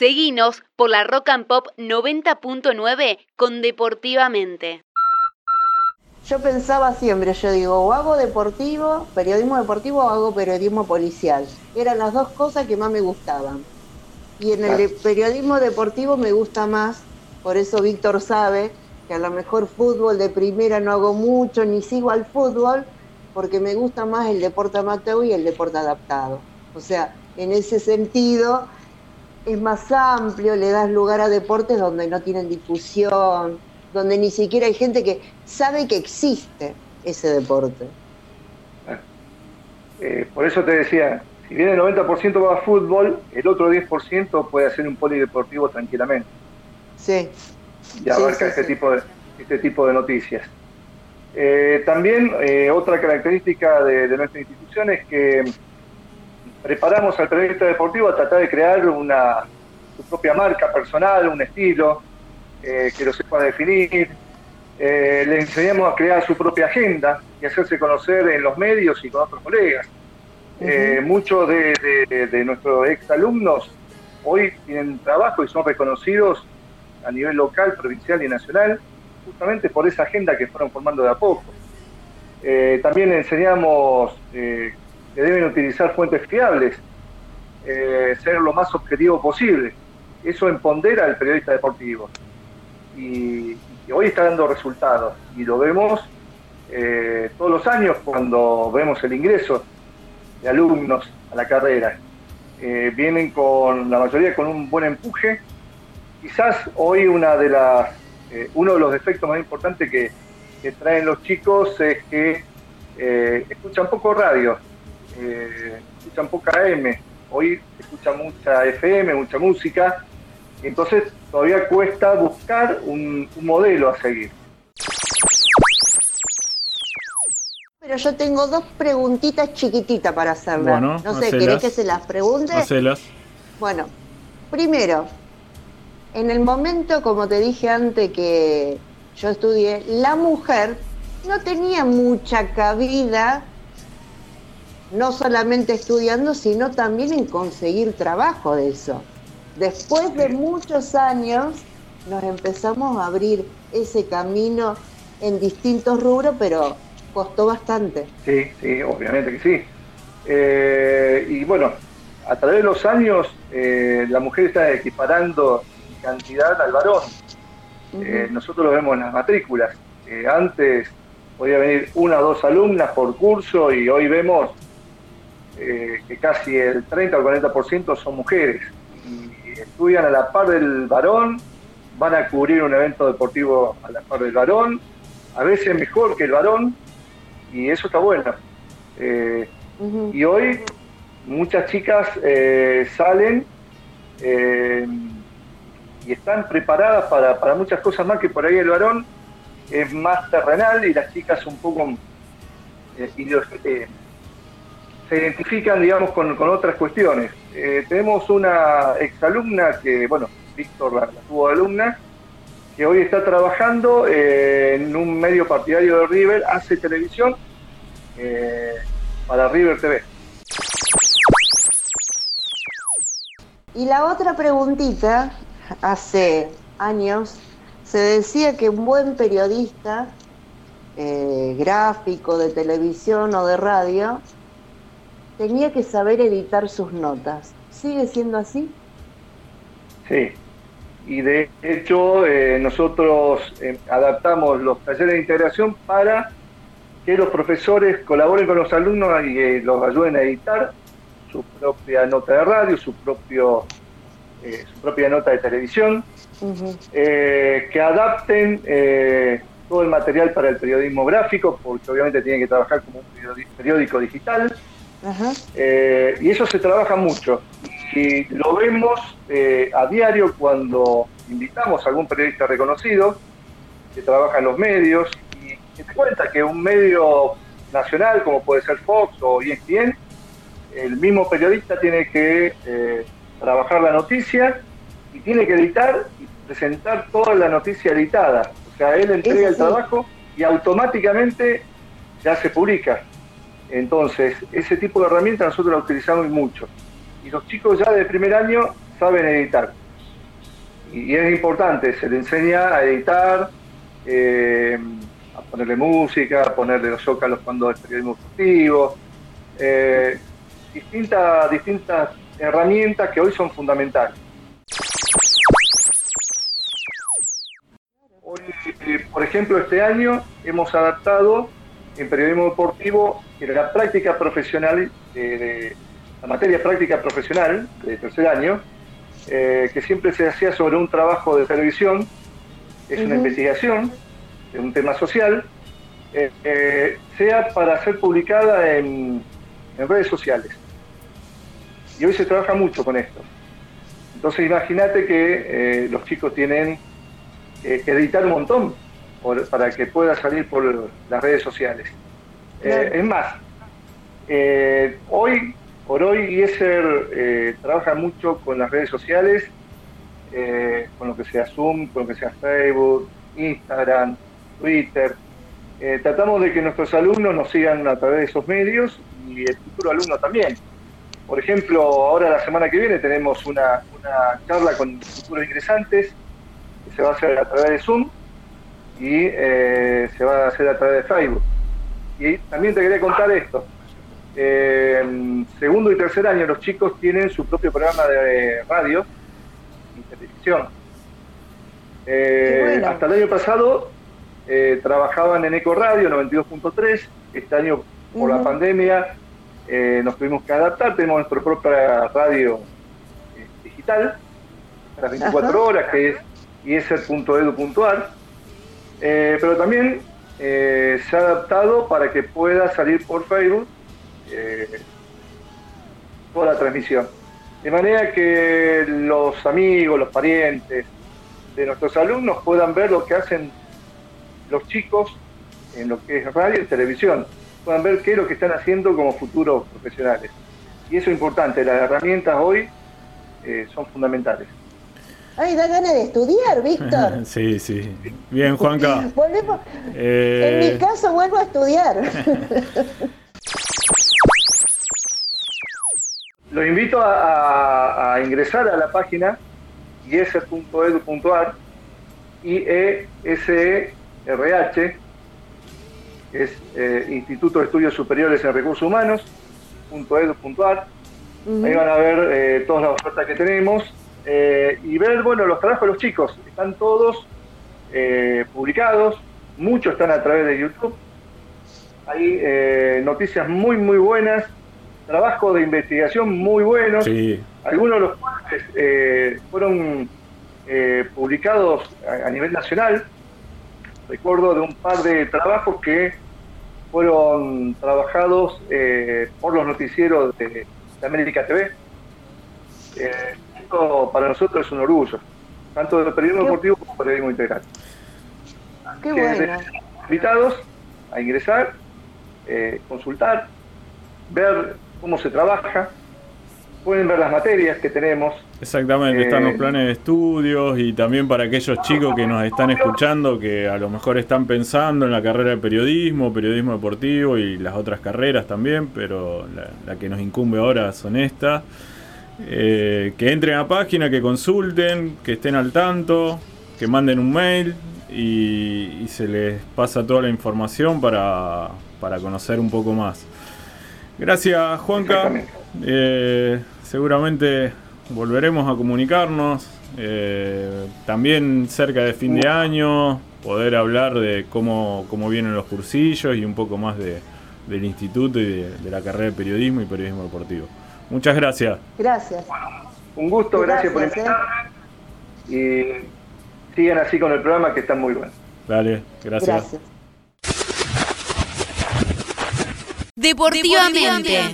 Seguinos por la Rock and Pop 90.9 con Deportivamente. Yo pensaba siempre, yo digo, o hago deportivo, periodismo deportivo, o hago periodismo policial. Eran las dos cosas que más me gustaban. Y en el periodismo deportivo me gusta más, por eso Víctor sabe que a lo mejor fútbol de primera no hago mucho, ni sigo al fútbol, porque me gusta más el deporte amateur y el deporte adaptado. O sea, en ese sentido es más amplio, le das lugar a deportes donde no tienen difusión, donde ni siquiera hay gente que sabe que existe ese deporte. Eh, por eso te decía, si bien el 90% va a fútbol, el otro 10% puede hacer un polideportivo tranquilamente. Sí. Y abarca este, Tipo de, este tipo de noticias. Eh, también eh, otra característica de, nuestra institución es que preparamos al periodista deportivo a tratar de crear una, su propia marca personal, un estilo, eh, que lo sepa definir. le enseñamos a crear su propia agenda y hacerse conocer en los medios y con otros colegas. muchos de, de, de nuestros exalumnos hoy tienen trabajo y son reconocidos a nivel local, provincial y nacional justamente por esa agenda que fueron formando de a poco. Eh, también enseñamos eh, que deben utilizar fuentes fiables, eh, ser lo más objetivo posible. Eso empodera al periodista deportivo. Y, hoy está dando resultados. Y lo vemos todos los años cuando vemos el ingreso de alumnos a la carrera. vienen con la mayoría con un buen empuje. Quizás hoy una de las eh, uno de los efectos más importantes que, traen los chicos es que eh, escuchan poco radio, eh, escuchan poca M, hoy se escucha mucha FM, mucha música, entonces todavía cuesta buscar un, modelo a seguir. Pero yo tengo dos preguntitas chiquititas para hacerle. no sé, ¿querés que se las pregunte? Hacelas. Bueno, primero, en el momento, como te dije antes que yo estudié, la mujer no tenía mucha cabida, no solamente estudiando, sino también en conseguir trabajo de eso. Después de muchos años nos empezamos a abrir ese camino en distintos rubros, pero costó bastante. Sí, sí, obviamente que sí. Eh, y bueno, a través de los años eh, la mujer está equiparando cantidad al varón. Eh, nosotros lo vemos en las matrículas. antes podía venir una o dos alumnas por curso y hoy vemos eh, que casi el 30 o 40% son mujeres. Y estudian a la par del varón, van a cubrir un evento deportivo a la par del varón, a veces mejor que el varón y eso está bueno. Eh, y hoy muchas chicas salen y están preparadas para, muchas cosas más que por ahí el varón es más terrenal y las chicas un poco eh, eh, se identifican, digamos, con, otras cuestiones. Eh, tenemos una exalumna que, bueno, Víctor la, tuvo de alumna, que hoy está trabajando en un medio partidario de River, hace televisión para River TV. Y la otra preguntita hace años se decía que un buen periodista eh, gráfico de televisión o de radio tenía que saber editar sus notas. ¿Sigue siendo así? Sí, y de hecho eh, nosotros eh, adaptamos los talleres de integración para que los profesores colaboren con los alumnos y los ayuden a editar su propia nota de radio, su propio eh, su propia nota de televisión, eh, que adapten eh, todo el material para el periodismo gráfico, porque obviamente tienen que trabajar como un periódico digital. Y eso se trabaja mucho. Y lo vemos a diario cuando invitamos a algún periodista reconocido que trabaja en los medios y que te cuenta que un medio nacional como puede ser Fox o ESPN, el mismo periodista tiene que trabajar la noticia y tiene que editar y presentar toda la noticia editada. O sea, él entrega el trabajo y automáticamente ya se publica. Entonces, ese tipo de herramientas nosotros la utilizamos mucho. Y los chicos ya de primer año saben editar. y, es importante, se le enseña a editar, eh, a ponerle música, a ponerle los zócalos cuando es periodismo deportivo, eh, distintas, distintas herramientas que hoy son fundamentales. Hoy, por ejemplo, este año hemos adaptado en periodismo deportivo la práctica profesional, de, la materia práctica profesional de tercer año, eh, que siempre se hacía sobre un trabajo de televisión, es una investigación de un tema social, eh, eh, sea para ser publicada en, redes sociales. Y hoy se trabaja mucho con esto. Entonces imagínate que los chicos tienen que editar un montón para que pueda salir por las redes sociales. Es más, hoy por hoy IESER eh, trabaja mucho con las redes sociales, eh, con lo que sea Zoom, con lo que sea Facebook, Instagram, Twitter. Eh, tratamos de que nuestros alumnos nos sigan a través de esos medios y el futuro alumno también. Por ejemplo, ahora la semana que viene tenemos una, charla con futuros ingresantes que se va a hacer a través de Zoom y se va a hacer a través de Facebook. Y también te quería contar esto. Eh, segundo y tercer año los chicos tienen su propio programa de radio y televisión. Eh, hasta el año pasado eh, trabajaban en Eco Radio 92.3, este año por la pandemia nos tuvimos que adaptar, tenemos nuestra propia radio digital, a las 24 horas, que es iser.edu.ar, pero también se ha adaptado para que pueda salir por Facebook eh, toda la transmisión. De manera que los amigos, los parientes de nuestros alumnos puedan ver lo que hacen los chicos en lo que es radio y televisión, puedan ver qué es lo que están haciendo como futuros profesionales. Y eso es importante, las herramientas hoy eh, son fundamentales. Ay, da ganas de estudiar, Víctor. sí, sí. Bien, Juanca. Volvemos. En mi eh, caso vuelvo a estudiar. Los invito a, ingresar a la página iese.edu.ar IESERH, es eh, Instituto de Estudios Superiores en Recursos Humanos, .edu.ar. Ahí van a ver eh, todas las ofertas que tenemos eh, y ver, bueno, los trabajos de los chicos. Están todos publicados, muchos están a través de YouTube. Hay noticias muy, muy buenas trabajo de investigación muy buenos, algunos de los cuales eh, fueron eh, publicados a, nivel nacional. Recuerdo de un par de trabajos que fueron trabajados eh, por los noticieros de, América TV. Esto para nosotros es un orgullo, tanto del periodismo deportivo como del periodismo integral. Qué bueno. Invitados a ingresar, consultar, ver cómo se trabaja, pueden ver las materias que tenemos. Exactamente, están los eh, planes de estudios y también para aquellos chicos que nos están escuchando que a lo mejor están pensando en la carrera de periodismo, periodismo deportivo y las otras carreras también, pero la, que nos incumbe ahora son estas. Eh, que entren a página, que consulten, que estén al tanto, que manden un mail y, se les pasa toda la información para, para conocer un poco más. Gracias, Juanca. Eh, seguramente volveremos a comunicarnos. Eh, también cerca de fin de año, poder hablar de cómo, cómo vienen los cursillos y un poco más de, del instituto y de, la carrera de periodismo y periodismo deportivo. Muchas gracias. Gracias. un gusto, gracias, por invitarme. Y sigan así con el programa que está muy bueno. Dale, gracias. Deportivamente.